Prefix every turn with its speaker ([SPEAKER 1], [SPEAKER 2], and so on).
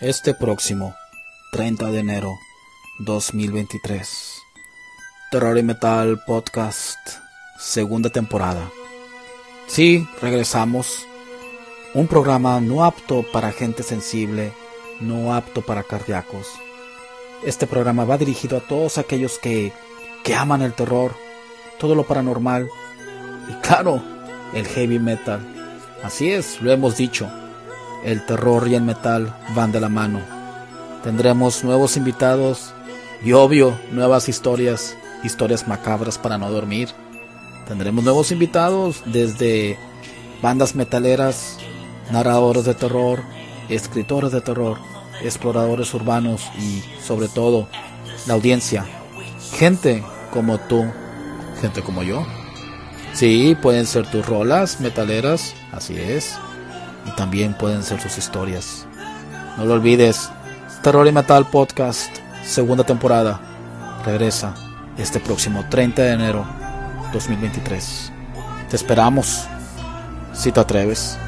[SPEAKER 1] este próximo 30 de enero 2023. Terror y Metal Podcast, segunda temporada. Sí, regresamos. Un programa no apto para gente sensible, no apto para cardíacos. Este programa va dirigido a todos aquellos que, que aman el terror, todo lo paranormal y claro, el heavy metal. Así es, lo hemos dicho el terror y el metal van de la mano. Tendremos nuevos invitados y obvio nuevas historias, historias macabras para no dormir. Tendremos nuevos invitados desde bandas metaleras, narradores de terror, escritores de terror, exploradores urbanos y sobre todo la audiencia. Gente como tú, gente como yo. Sí, pueden ser tus rolas metaleras, así es también pueden ser sus historias. No lo olvides, Terror y Metal Podcast, segunda temporada, regresa este próximo 30 de enero 2023. Te esperamos, si te atreves.